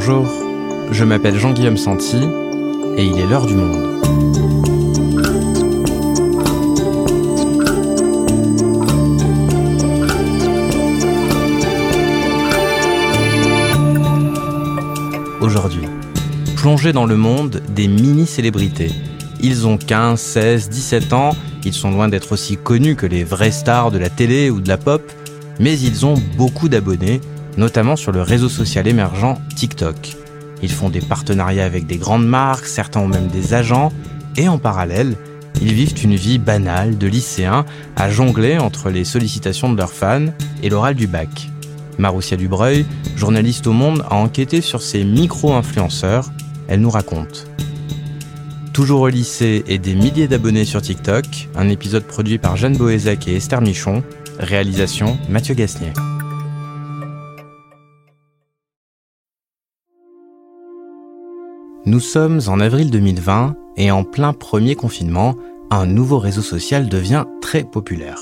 Bonjour, je m'appelle Jean-Guillaume Santi et il est l'heure du monde. Aujourd'hui, plongez dans le monde des mini-célébrités. Ils ont 15, 16, 17 ans, ils sont loin d'être aussi connus que les vraies stars de la télé ou de la pop, mais ils ont beaucoup d'abonnés notamment sur le réseau social émergent TikTok. Ils font des partenariats avec des grandes marques, certains ont même des agents, et en parallèle, ils vivent une vie banale de lycéens à jongler entre les sollicitations de leurs fans et l'oral du bac. Maroussia Dubreuil, journaliste au Monde, a enquêté sur ces micro-influenceurs. Elle nous raconte. Toujours au lycée et des milliers d'abonnés sur TikTok, un épisode produit par Jeanne Boézac et Esther Michon, réalisation Mathieu Gasnier. Nous sommes en avril 2020 et en plein premier confinement, un nouveau réseau social devient très populaire.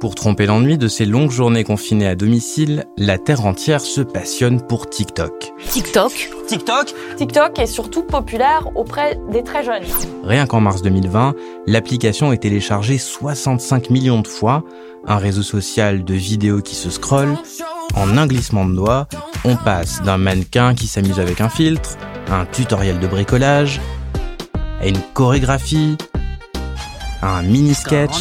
Pour tromper l'ennui de ces longues journées confinées à domicile, la terre entière se passionne pour TikTok. TikTok TikTok TikTok est surtout populaire auprès des très jeunes. Rien qu'en mars 2020, l'application est téléchargée 65 millions de fois, un réseau social de vidéos qui se scrollent. En un glissement de doigts, on passe d'un mannequin qui s'amuse avec un filtre, un tutoriel de bricolage, à une chorégraphie, à un mini-sketch.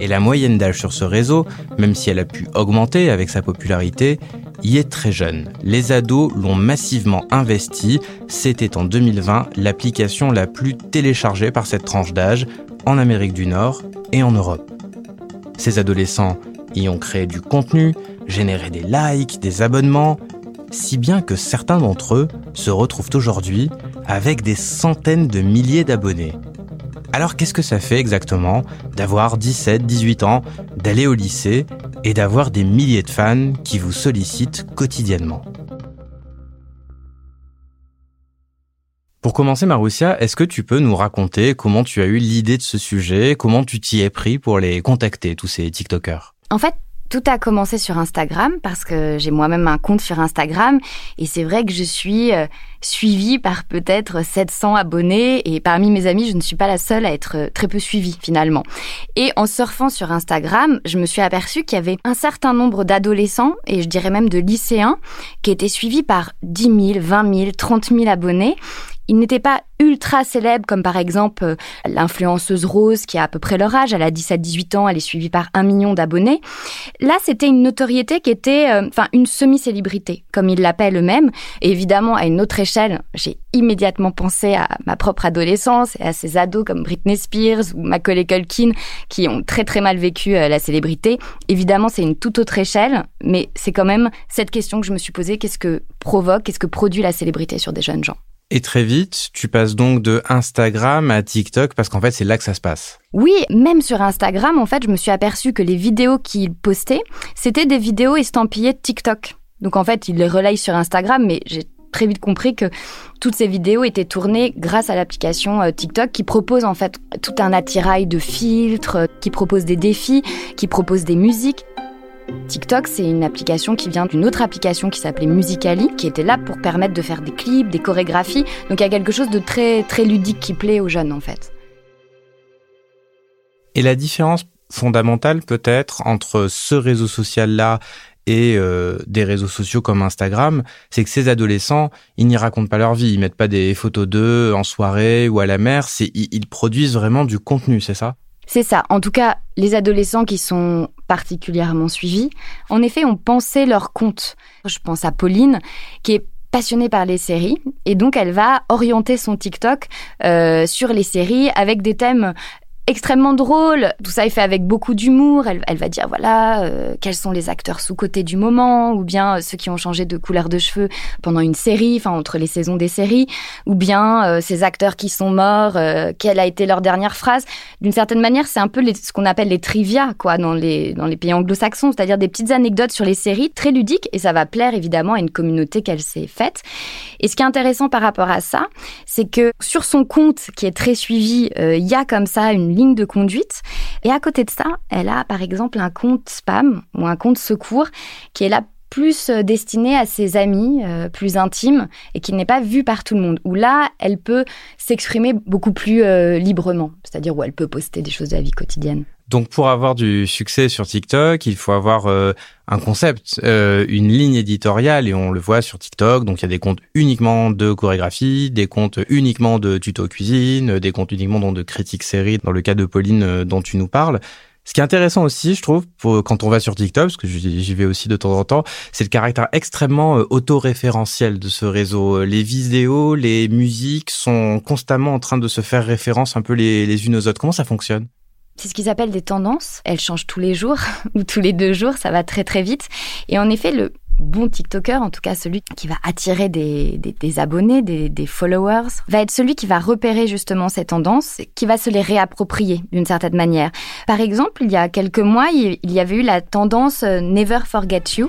Et la moyenne d'âge sur ce réseau, même si elle a pu augmenter avec sa popularité, y est très jeune. Les ados l'ont massivement investi. C'était en 2020 l'application la plus téléchargée par cette tranche d'âge en Amérique du Nord et en Europe. Ces adolescents y ont créé du contenu, généré des likes, des abonnements, si bien que certains d'entre eux se retrouvent aujourd'hui avec des centaines de milliers d'abonnés. Alors qu'est-ce que ça fait exactement d'avoir 17, 18 ans, d'aller au lycée et d'avoir des milliers de fans qui vous sollicitent quotidiennement? Pour commencer, Maroussia, est-ce que tu peux nous raconter comment tu as eu l'idée de ce sujet, comment tu t'y es pris pour les contacter, tous ces TikTokers? En fait, tout a commencé sur Instagram parce que j'ai moi-même un compte sur Instagram et c'est vrai que je suis euh, suivie par peut-être 700 abonnés et parmi mes amis, je ne suis pas la seule à être euh, très peu suivie finalement. Et en surfant sur Instagram, je me suis aperçue qu'il y avait un certain nombre d'adolescents et je dirais même de lycéens qui étaient suivis par 10 000, 20 000, 30 000 abonnés il n'était pas ultra célèbre comme par exemple euh, l'influenceuse Rose qui a à peu près leur âge, elle a 17-18 ans, elle est suivie par un million d'abonnés. Là, c'était une notoriété qui était, euh, enfin, une semi-célébrité, comme ils l'appellent eux-mêmes. Et évidemment, à une autre échelle, j'ai immédiatement pensé à ma propre adolescence et à ces ados comme Britney Spears ou Macaulay Culkin qui ont très très mal vécu euh, la célébrité. Évidemment, c'est une toute autre échelle, mais c'est quand même cette question que je me suis posée, qu'est-ce que provoque, qu'est-ce que produit la célébrité sur des jeunes gens? Et très vite, tu passes donc de Instagram à TikTok parce qu'en fait, c'est là que ça se passe. Oui, même sur Instagram, en fait, je me suis aperçu que les vidéos qu'il postait, c'était des vidéos estampillées TikTok. Donc en fait, il les relaye sur Instagram, mais j'ai très vite compris que toutes ces vidéos étaient tournées grâce à l'application euh, TikTok qui propose en fait tout un attirail de filtres, qui propose des défis, qui propose des musiques. TikTok, c'est une application qui vient d'une autre application qui s'appelait Musically, qui était là pour permettre de faire des clips, des chorégraphies. Donc il y a quelque chose de très, très ludique qui plaît aux jeunes en fait. Et la différence fondamentale peut-être entre ce réseau social-là et euh, des réseaux sociaux comme Instagram, c'est que ces adolescents, ils n'y racontent pas leur vie, ils mettent pas des photos d'eux en soirée ou à la mer, c'est ils produisent vraiment du contenu, c'est ça? C'est ça. En tout cas, les adolescents qui sont particulièrement suivis, en effet, ont pensé leur compte. Je pense à Pauline, qui est passionnée par les séries et donc elle va orienter son TikTok euh, sur les séries avec des thèmes extrêmement drôle. Tout ça est fait avec beaucoup d'humour. Elle, elle, va dire voilà euh, quels sont les acteurs sous-cotés du moment, ou bien euh, ceux qui ont changé de couleur de cheveux pendant une série, enfin entre les saisons des séries, ou bien euh, ces acteurs qui sont morts, quelle a été leur dernière phrase. D'une certaine manière, c'est un peu ce qu'on appelle les trivia quoi dans les dans les pays anglo-saxons, c'est-à-dire des petites anecdotes sur les séries très ludiques et ça va plaire évidemment à une communauté qu'elle s'est faite. Et ce qui est intéressant par rapport à ça, c'est que sur son compte qui est très suivi, il y a comme ça une ligne de conduite. Et à côté de ça, elle a par exemple un compte spam ou un compte secours qui est là plus euh, destinée à ses amis euh, plus intimes et qui n'est pas vue par tout le monde. Où là, elle peut s'exprimer beaucoup plus euh, librement, c'est-à-dire où elle peut poster des choses de la vie quotidienne. Donc pour avoir du succès sur TikTok, il faut avoir un concept, une ligne éditoriale et on le voit sur TikTok. Donc il y a des comptes uniquement de chorégraphie, des comptes uniquement de tuto cuisine, des comptes uniquement de critiques séries dans le cas de Pauline dont tu nous parles. Ce qui est intéressant aussi, je trouve, quand on va sur TikTok, parce que j'y vais aussi de temps en temps, c'est le caractère extrêmement euh, autoréférentiel de ce réseau. Les vidéos, les musiques sont constamment en train de se faire référence un peu les unes aux autres. Comment ça fonctionne? C'est ce qu'ils appellent des tendances. Elles changent tous les jours ou tous les deux jours, ça va très très vite. Et en effet, le, bon TikToker, en tout cas celui qui va attirer des, abonnés, des, followers, va être celui qui va repérer justement ces tendances, qui va se les réapproprier d'une certaine manière. Par exemple, il y a quelques mois, il y avait eu la tendance euh, Never Forget You.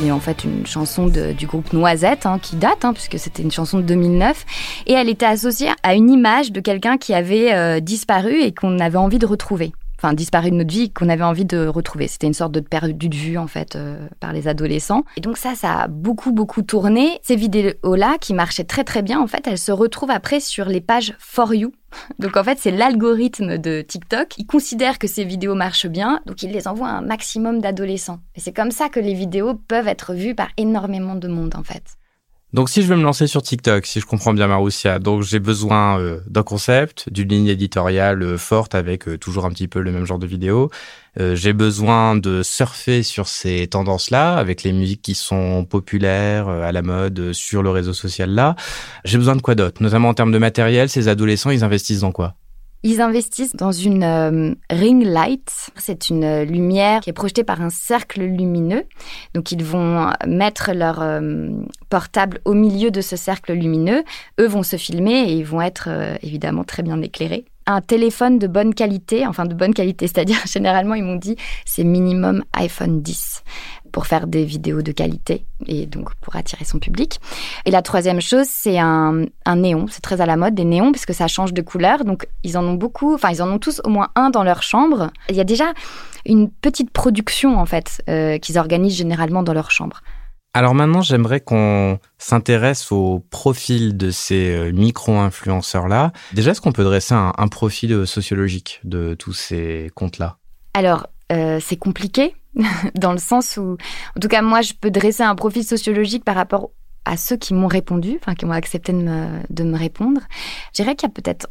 qui est en fait une chanson du groupe Noisette, hein, qui date, hein, puisque c'était une chanson de 2009, et elle était associée à une image de quelqu'un qui avait euh, disparu et qu'on avait envie de retrouver enfin disparu de notre vie qu'on avait envie de retrouver. C'était une sorte de perdu de vue en fait euh, par les adolescents. Et donc ça, ça a beaucoup beaucoup tourné. Ces vidéos-là qui marchaient très très bien, en fait, elles se retrouvent après sur les pages For You. Donc en fait, c'est l'algorithme de TikTok. Il considère que ces vidéos marchent bien, donc il les envoie à un maximum d'adolescents. Et c'est comme ça que les vidéos peuvent être vues par énormément de monde en fait. Donc si je veux me lancer sur TikTok, si je comprends bien Maroussia, donc j'ai besoin euh, d'un concept, d'une ligne éditoriale euh, forte avec euh, toujours un petit peu le même genre de vidéo. j'ai besoin de surfer sur ces tendances-là avec les musiques qui sont populaires à la mode sur le réseau social là. J'ai besoin de quoi d'autre? Notamment en termes de matériel, ces adolescents, ils investissent dans quoi? Ils investissent dans une euh, ring light. C'est une euh, lumière qui est projetée par un cercle lumineux. Donc ils vont mettre leur euh, portable au milieu de ce cercle lumineux. Eux vont se filmer et ils vont être évidemment très bien éclairés. Un téléphone de bonne qualité, enfin de bonne qualité, c'est-à-dire généralement ils m'ont dit c'est minimum iPhone 10 pour faire des vidéos de qualité et donc pour attirer son public. Et la troisième chose, c'est un, néon. C'est très à la mode, des néons, parce que ça change de couleur. Donc, ils en ont beaucoup, enfin, ils en ont tous au moins un dans leur chambre. Il y a déjà une petite production, en fait, euh, qu'ils organisent généralement dans leur chambre. Alors maintenant, j'aimerais qu'on s'intéresse au profil de ces euh, micro-influenceurs-là. Déjà, est-ce qu'on peut dresser un, profil sociologique de tous ces comptes-là? Alors, euh, c'est compliqué dans le sens où, en tout cas, moi, je peux dresser un profil sociologique par rapport à ceux qui m'ont répondu, enfin, qui ont accepté de me, de me répondre. Je dirais qu'il y a peut-être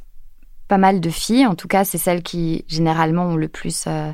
pas mal de filles, en tout cas, c'est celles qui généralement ont le plus euh,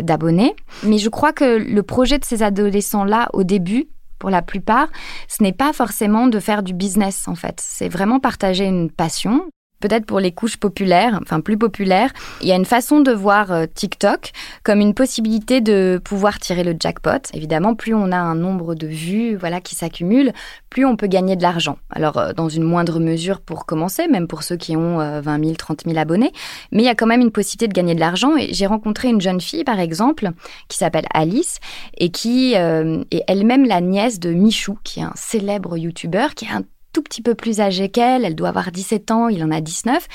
d'abonnés. Mais je crois que le projet de ces adolescents-là, au début, pour la plupart, ce n'est pas forcément de faire du business, en fait. C'est vraiment partager une passion peut-être pour les couches populaires, enfin plus populaires, il y a une façon de voir euh, TikTok comme une possibilité de pouvoir tirer le jackpot. Évidemment, plus on a un nombre de vues voilà, qui s'accumulent, plus on peut gagner de l'argent. Alors, euh, dans une moindre mesure pour commencer, même pour ceux qui ont 20 000, 30 000 abonnés, mais il y a quand même une possibilité de gagner de l'argent. Et j'ai rencontré une jeune fille, par exemple, qui s'appelle Alice, et qui euh, est elle-même la nièce de Michou, qui est un célèbre YouTuber, qui est un tout petit peu plus âgée qu'elle, elle doit avoir 17 ans, il en a 19.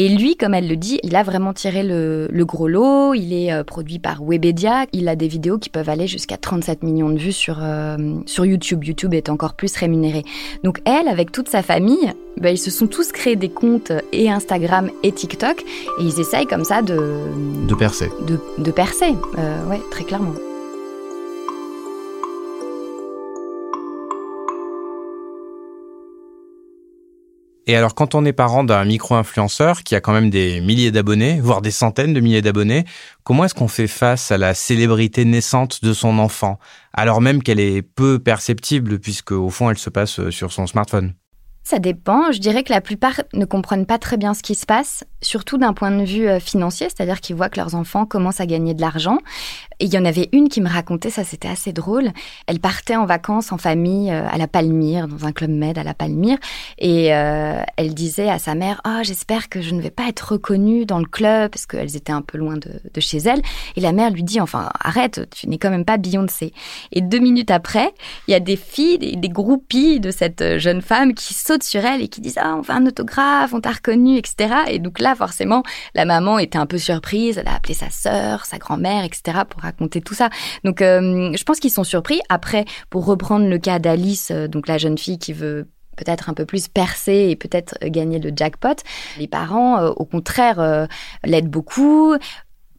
Et lui, comme elle le dit, il a vraiment tiré le, gros lot, il est euh, produit par Webedia, il a des vidéos qui peuvent aller jusqu'à 37 millions de vues sur, euh, sur YouTube. YouTube est encore plus rémunéré. Donc elle, avec toute sa famille, ben, ils se sont tous créés des comptes et Instagram et TikTok, et ils essayent comme ça de... De percer. De, de percer, euh, ouais, très clairement. Et alors, quand on est parent d'un micro-influenceur qui a quand même des milliers d'abonnés, voire des centaines de milliers d'abonnés, comment est-ce qu'on fait face à la célébrité naissante de son enfant, alors même qu'elle est peu perceptible puisque au fond elle se passe sur son smartphone? Ça dépend. Je dirais que la plupart ne comprennent pas très bien ce qui se passe, surtout d'un point de vue euh, financier, c'est-à-dire qu'ils voient que leurs enfants commencent à gagner de l'argent. Et il y en avait une qui me racontait, ça c'était assez drôle. Elle partait en vacances en famille euh, à la Palmyre, dans un club med à la Palmyre. Et euh, elle disait à sa mère, oh, j'espère que je ne vais pas être reconnue dans le club, parce qu'elles étaient un peu loin de, chez elle. Et la mère lui dit, enfin, arrête, tu n'es quand même pas Beyoncé. Et deux minutes après, il y a des filles, des, des groupies de cette jeune femme qui sautent sur elle et qui disent, ah, on fait un autographe, on t'a reconnu, etc. Et donc là, forcément, la maman était un peu surprise. Elle a appelé sa sœur, sa grand-mère, etc. pour raconter tout ça. Donc, euh, je pense qu'ils sont surpris. Après, pour reprendre le cas d'Alice, euh, donc la jeune fille qui veut peut-être un peu plus percer et peut-être gagner le jackpot. Les parents, euh, au contraire, l'aident beaucoup,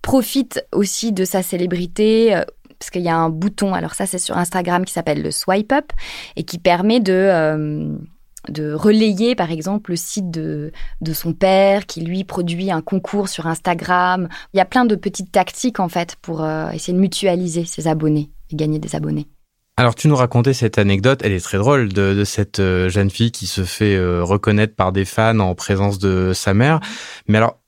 profitent aussi de sa célébrité parce qu'il y a un bouton, alors ça c'est sur Instagram qui s'appelle le swipe up et qui permet de de relayer par exemple le site de, de son père qui lui produit un concours sur Instagram. Il y a plein de petites tactiques en fait pour euh, essayer de mutualiser ses abonnés et gagner des abonnés. Alors tu nous racontais cette anecdote, elle est très drôle, de, cette euh, jeune fille qui se fait euh, reconnaître par des fans en présence de sa mère. Mais alors,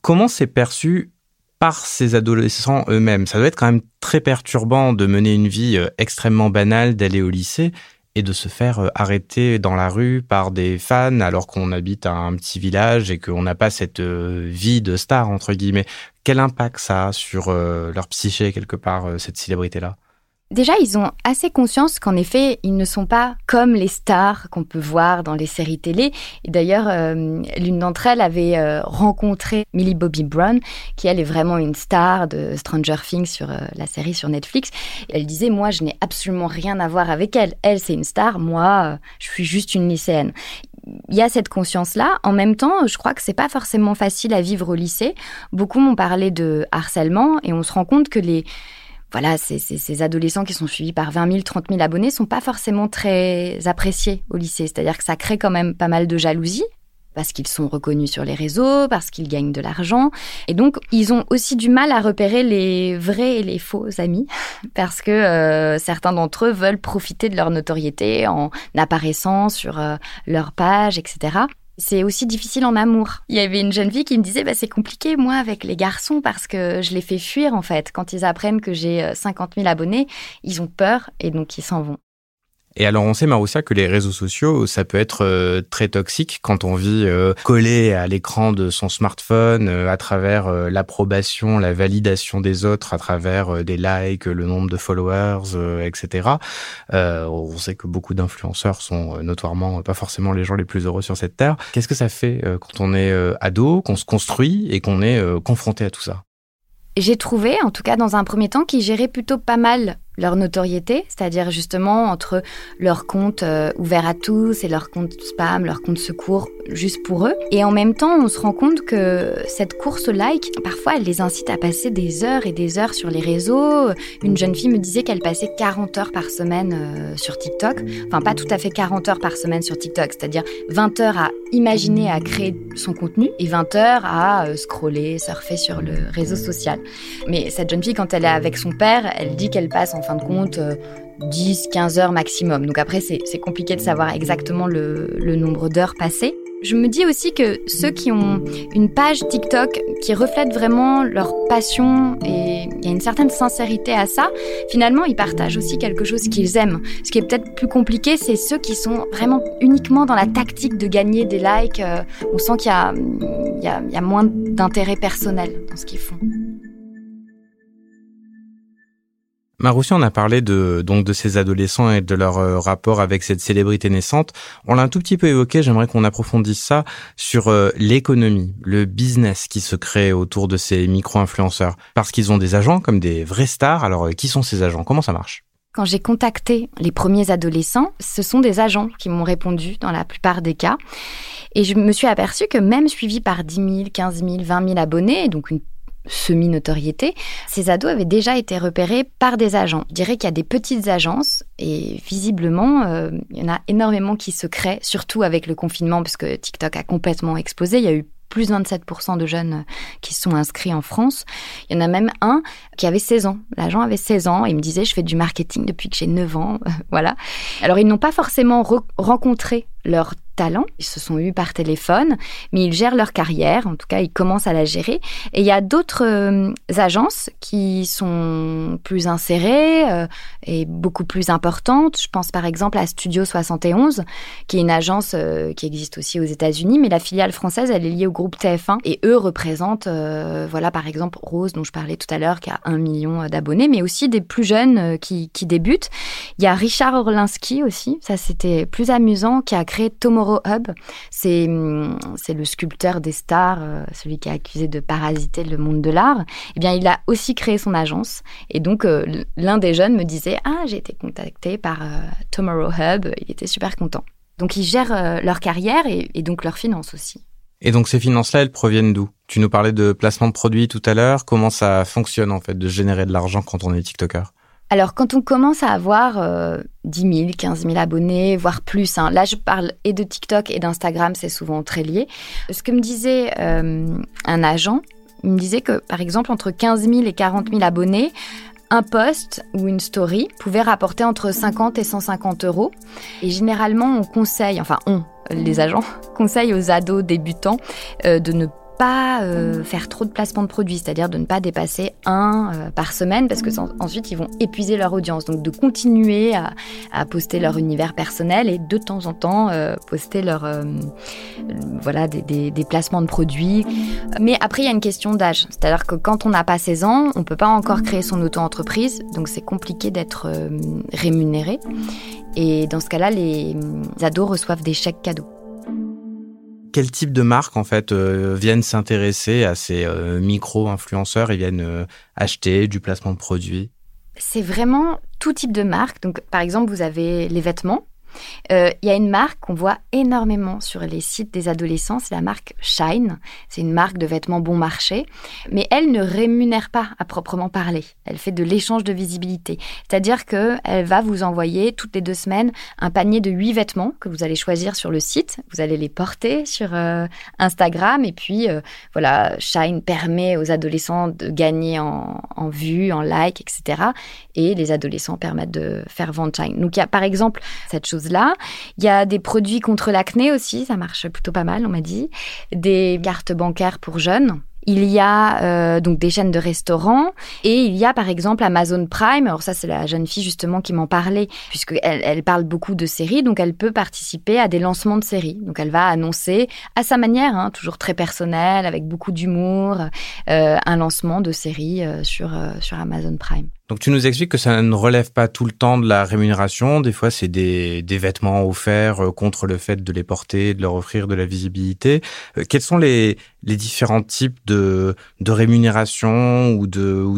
comment c'est perçu par ces adolescents eux-mêmes? Ça doit être quand même très perturbant de mener une vie extrêmement banale, d'aller au lycée et de se faire euh, arrêter dans la rue par des fans alors qu'on habite un petit village et qu'on n'a pas cette euh, vie de star entre guillemets. Quel impact ça a sur euh, leur psyché quelque part cette célébrité là Déjà, ils ont assez conscience qu'en effet, ils ne sont pas comme les stars qu'on peut voir dans les séries télé. Et d'ailleurs, euh, l'une d'entre elles avait euh, rencontré Millie Bobby Brown, qui elle est vraiment une star de Stranger Things sur euh, la série sur Netflix. Et elle disait, moi, je n'ai absolument rien à voir avec elle. Elle, c'est une star. Moi, je suis juste une lycéenne il y a cette conscience-là. En même temps, je crois que c'est pas forcément facile à vivre au lycée. Beaucoup m'ont parlé de harcèlement et on se rend compte que les, voilà, ces, adolescents qui sont suivis par 20 000, 30 000 abonnés sont pas forcément très appréciés au lycée. C'est-à-dire que ça crée quand même pas mal de jalousie parce qu'ils sont reconnus sur les réseaux, parce qu'ils gagnent de l'argent. Et donc, ils ont aussi du mal à repérer les vrais et les faux amis, parce que euh, certains d'entre eux veulent profiter de leur notoriété en apparaissant sur euh, leur page, etc. C'est aussi difficile en amour. Il y avait une jeune fille qui me disait bah, c'est compliqué moi avec les garçons parce que je les fais fuir en fait. Quand ils apprennent que j'ai 50 euh, 000 abonnés, ils ont peur et donc ils s'en vont. Et alors on sait Maroussia que les réseaux sociaux, ça peut être euh, très toxique quand on vit euh, collé à l'écran de son smartphone euh, à travers l'approbation, la validation des autres, à travers des likes, le nombre de followers, etc. on sait que beaucoup d'influenceurs sont notoirement pas forcément les gens les plus heureux sur cette terre. Qu'est-ce que ça fait quand on est ado, qu'on se construit et qu'on est confronté à tout ça? J'ai trouvé, en tout cas dans un premier temps, qu'ils géraient plutôt pas mal leur notoriété, c'est-à-dire justement entre leur compte euh, ouvert à tous et leur compte spam, leur compte secours juste pour eux. Et en même temps, on se rend compte que cette course au like, parfois, elle les incite à passer des heures et des heures sur les réseaux. Une jeune fille me disait qu'elle passait 40 heures par semaine euh, sur TikTok. Enfin, pas tout à fait 40 heures par semaine sur TikTok, c'est-à-dire 20 heures à imaginer, à créer son contenu et 20 heures à euh, scroller, surfer sur le réseau social. Mais cette jeune fille, quand elle est avec son père, elle dit qu'elle passe en fin de compte 10, euh, 15 heures maximum. Donc après, c'est compliqué de savoir exactement le, nombre d'heures passées. Je me dis aussi que ceux qui ont une page TikTok qui reflète vraiment leur passion et il y a une certaine sincérité à ça, finalement ils partagent aussi quelque chose qu'ils aiment. Ce qui est peut-être plus compliqué, c'est ceux qui sont vraiment uniquement dans la tactique de gagner des likes. Euh, on sent qu'il y a moins d'intérêt personnel dans ce qu'ils font. Maroussi, on a parlé de donc de ces adolescents et de leur euh, rapport avec cette célébrité naissante. On l'a un tout petit peu évoqué. J'aimerais qu'on approfondisse ça sur euh, l'économie, le business qui se crée autour de ces micro-influenceurs, parce qu'ils ont des agents comme des vrais stars. Alors, euh, qui sont ces agents? Comment ça marche? Quand j'ai contacté les premiers adolescents, ce sont des agents qui m'ont répondu dans la plupart des cas. Et je me suis aperçue que même suivis par 10 000, 15 000, 20 000 abonnés, donc une semi-notoriété, ces ados avaient déjà été repérés par des agents. Je dirais qu'il y a des petites agences et visiblement, euh, il y en a énormément qui se créent, surtout avec le confinement, puisque TikTok a complètement explosé. Il y a eu plus de 27% de jeunes qui se sont inscrits en France. Il y en a même un qui avait 16 ans. L'agent avait 16 ans et il me disait je fais du marketing depuis que j'ai 9 ans. voilà. Alors ils n'ont pas forcément rencontré leur talent, ils se sont eus par téléphone, mais ils gèrent leur carrière, en tout cas ils commencent à la gérer. Et il y a d'autres euh, agences qui sont plus insérées euh, et beaucoup plus importantes. Je pense par exemple à Studio 71, qui est une agence euh, qui existe aussi aux États-Unis, mais la filiale française, elle est liée au groupe TF1 et eux représentent, voilà par exemple Rose dont je parlais tout à l'heure, qui a un million d'abonnés, mais aussi des plus jeunes qui, qui débutent. Il y a Richard Orlinski aussi, ça c'était plus amusant, qui a créé Tomorrow Hub. Hum, c'est le sculpteur des stars, euh, celui qui est accusé de parasiter le monde de l'art. Eh bien, il a aussi créé son agence. Et donc, euh, l'un des jeunes me disait Ah, j'ai été contacté par euh, Tomorrow Hub. Il était super content. Donc, ils gèrent leur carrière et, et donc leurs finances aussi. Et donc ces finances-là, elles proviennent d'où? Tu nous parlais de placement de produits tout à l'heure. Comment ça fonctionne en fait de générer de l'argent quand on est TikToker? Alors, quand on commence à avoir 10 000, 15 000 abonnés, voire plus, hein, là je parle et de TikTok et d'Instagram, c'est souvent très lié. Ce que me disait euh, un agent, il me disait que par exemple, entre 15 000 et 40 000 abonnés, un post ou une story pouvait rapporter entre 50 et 150 euros. Et généralement, on conseille, enfin on, les agents, conseillent aux ados débutants euh, de ne pas euh, faire trop de placements de produits, c'est-à-dire de ne pas dépasser un euh, par semaine, parce que ensuite ils vont épuiser leur audience. Donc de continuer à, poster leur univers personnel et de temps en temps euh, poster leur voilà des, des, placements de produits. Mais après il y a une question d'âge, c'est-à-dire que quand on n'a pas 16 ans, on peut pas encore créer son auto-entreprise, donc c'est compliqué d'être rémunéré. Et dans ce cas-là, les ados reçoivent des chèques cadeaux quel type de marques en fait euh, viennent s'intéresser à ces euh, micro-influenceurs et viennent euh, acheter du placement de produits? C'est vraiment tout type de marque. Donc par exemple, vous avez les vêtements. Euh, il y a une marque qu'on voit énormément sur les sites des adolescents, c'est la marque Shine. C'est une marque de vêtements bon marché, mais elle ne rémunère pas à proprement parler. Elle fait de l'échange de visibilité, c'est-à-dire que elle va vous envoyer toutes les deux semaines un panier de huit vêtements que vous allez choisir sur le site. Vous allez les porter sur euh, Instagram et puis euh, voilà, Shine permet aux adolescents de gagner en, en vues, en likes, etc. Et les adolescents permettent de faire vendre Shine. Donc il y a par exemple cette chose Il y a des produits contre l'acné aussi, ça marche plutôt pas mal, on m'a dit. Des cartes bancaires pour jeunes. Il y a euh, donc des chaînes de restaurants et il y a par exemple Amazon Prime. Alors ça c'est la jeune fille justement qui m'en parlait puisqu'elle elle parle beaucoup de séries donc elle peut participer à des lancements de séries. Donc elle va annoncer à sa manière, hein, toujours très personnelle avec beaucoup d'humour, euh, un lancement de série euh, sur sur Amazon Prime. Donc tu nous expliques que ça ne relève pas tout le temps de la rémunération. Des fois, c'est des, des, vêtements offerts contre le fait de les porter, de leur offrir de la visibilité. Quels sont les, les différents types de, de rémunération ou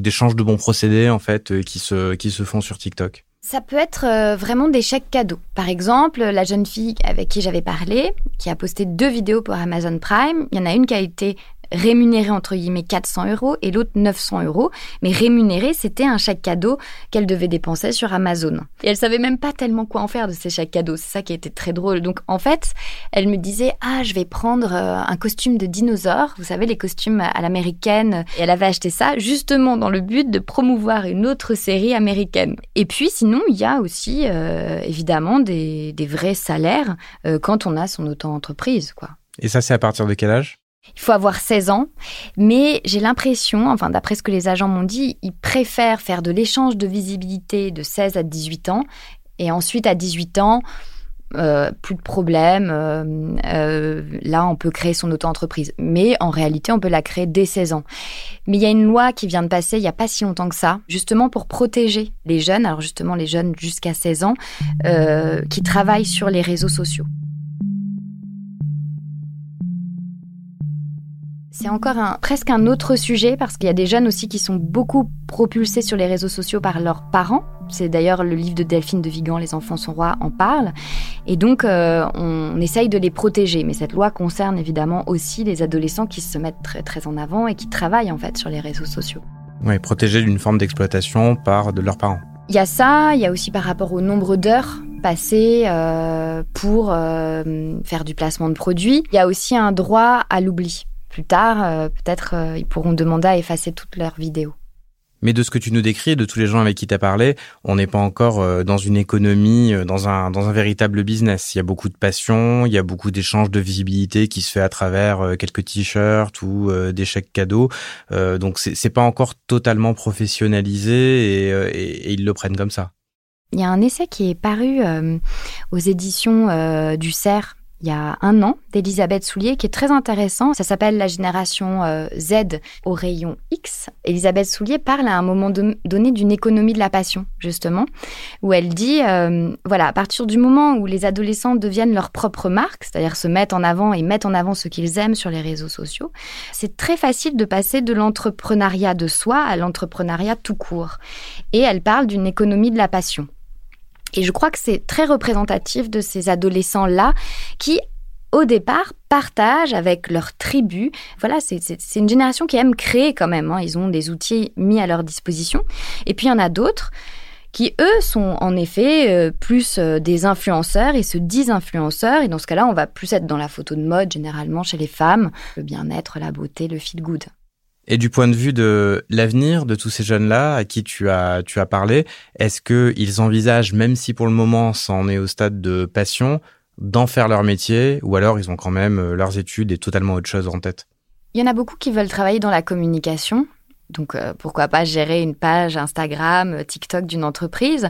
d'échanges de bons procédés en fait euh, qui se qui se font sur TikTok ça peut être vraiment des chèques cadeaux. Par exemple, la jeune fille avec qui j'avais parlé, qui a posté deux vidéos pour Amazon Prime, il y en a une qui a été rémunérée entre guillemets 400 euros et l'autre 900 euros. Mais rémunérée, c'était un chèque cadeau qu'elle devait dépenser sur Amazon. Et elle savait même pas tellement quoi en faire de ces chèques cadeaux. C'est ça qui était très drôle. Donc en fait, elle me disait ah je vais prendre euh, un costume de dinosaure. Vous savez les costumes à l'américaine. Et elle avait acheté ça justement dans le but de promouvoir une autre série américaine. Et puis sinon il y a aussi euh, évidemment des, vrais salaires euh, quand on a son auto-entreprise quoi. Et ça c'est à partir de quel âge? Il faut avoir 16 ans, mais j'ai l'impression, enfin d'après ce que les agents m'ont dit, ils préfèrent faire de l'échange de visibilité de 16 à 18 ans, et ensuite à 18 ans, euh, plus de problème. Euh, euh, là, on peut créer son auto-entreprise. Mais en réalité, on peut la créer dès 16 ans. Mais il y a une loi qui vient de passer il n'y a pas si longtemps que ça, justement pour protéger les jeunes, alors justement les jeunes jusqu'à 16 ans, qui travaillent sur les réseaux sociaux. C'est encore un, presque un autre sujet parce qu'il y a des jeunes aussi qui sont beaucoup propulsés sur les réseaux sociaux par leurs parents. C'est d'ailleurs le livre de Delphine de Vigan, Les enfants sont rois, en parle. Et donc, euh, on, essaye de les protéger. Mais cette loi concerne évidemment aussi les adolescents qui se mettent très, très en avant et qui travaillent en fait sur les réseaux sociaux. Oui, protéger d'une forme d'exploitation par de leurs parents. Il y a ça, il y a aussi par rapport au nombre d'heures passées euh, pour euh, faire du placement de produits. Il y a aussi un droit à l'oubli plus tard, euh, peut-être euh, ils pourront demander à effacer toutes leurs vidéos. Mais de ce que tu nous décris, de tous les gens avec qui tu as parlé, on n'est pas encore euh, dans une économie, euh, dans un, dans un véritable business. Il y a beaucoup de passion, il y a beaucoup d'échanges de visibilité qui se fait à travers euh, quelques t-shirts ou des chèques cadeaux. donc c'est pas encore totalement professionnalisé et, et, ils le prennent comme ça. Il y a un essai qui est paru aux éditions du CERF il y a un an d'Elisabeth Soulier qui est très intéressant. Ça s'appelle La génération euh, Z au rayon X. Elisabeth Soulier parle à un moment donné d'une économie de la passion, justement, où elle dit, euh, voilà, à partir du moment où les adolescents deviennent leur propre marque, c'est-à-dire se mettent en avant et mettent en avant ce qu'ils aiment sur les réseaux sociaux, c'est très facile de passer de l'entrepreneuriat de soi à l'entrepreneuriat tout court. Et elle parle d'une économie de la passion. Et je crois que c'est très représentatif de ces adolescents-là qui, au départ, partagent avec leur tribu. Voilà, c'est une génération qui aime créer quand même. Hein. Ils ont des outils mis à leur disposition. Et puis il y en a d'autres qui, eux, sont en effet euh, plus euh, des influenceurs et se disent influenceurs. Et dans ce cas-là, on va plus être dans la photo de mode, généralement chez les femmes, le bien-être, la beauté, le feel good. Et du point de vue de l'avenir de tous ces jeunes-là à qui tu as, tu as parlé, est-ce qu'ils envisagent, même si pour le moment ça en est au stade de passion, d'en faire leur métier ou alors ils ont quand même euh, leurs études et totalement autre chose en tête? Il y en a beaucoup qui veulent travailler dans la communication, donc euh, pourquoi pas gérer une page Instagram, euh, TikTok d'une entreprise.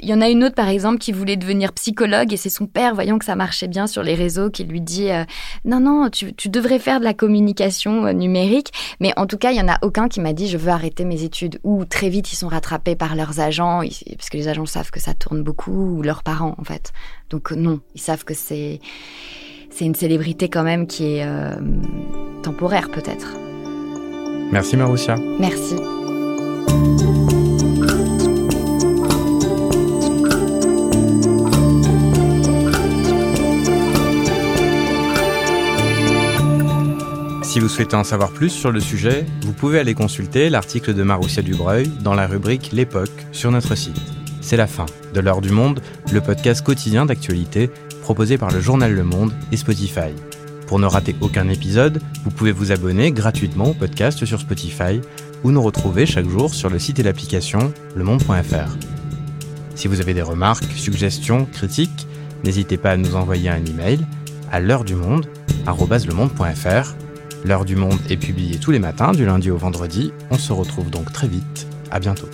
Il y en a une autre par exemple qui voulait devenir psychologue et c'est son père, voyant que ça marchait bien sur les réseaux, qui lui dit euh, non non tu, devrais faire de la communication numérique. Mais en tout cas il y en a aucun qui m'a dit je veux arrêter mes études ou très vite ils sont rattrapés par leurs agents parce que les agents savent que ça tourne beaucoup ou leurs parents en fait. Donc non ils savent que c'est c'est une célébrité quand même qui est temporaire peut-être. Merci Maroussia. Merci. Si vous souhaitez en savoir plus sur le sujet, vous pouvez aller consulter l'article de Maroussia Dubreuil dans la rubrique L'époque sur notre site. C'est la fin de l'heure du monde, le podcast quotidien d'actualité proposé par le journal Le Monde et Spotify. Pour ne rater aucun épisode, vous pouvez vous abonner gratuitement au podcast sur Spotify ou nous retrouver chaque jour sur le site et l'application lemonde.fr. Si vous avez des remarques, suggestions, critiques, n'hésitez pas à nous envoyer un email à l'heure du monde @lemonde.fr. L'heure du monde est publiée tous les matins du lundi au vendredi. On se retrouve donc très vite. À bientôt.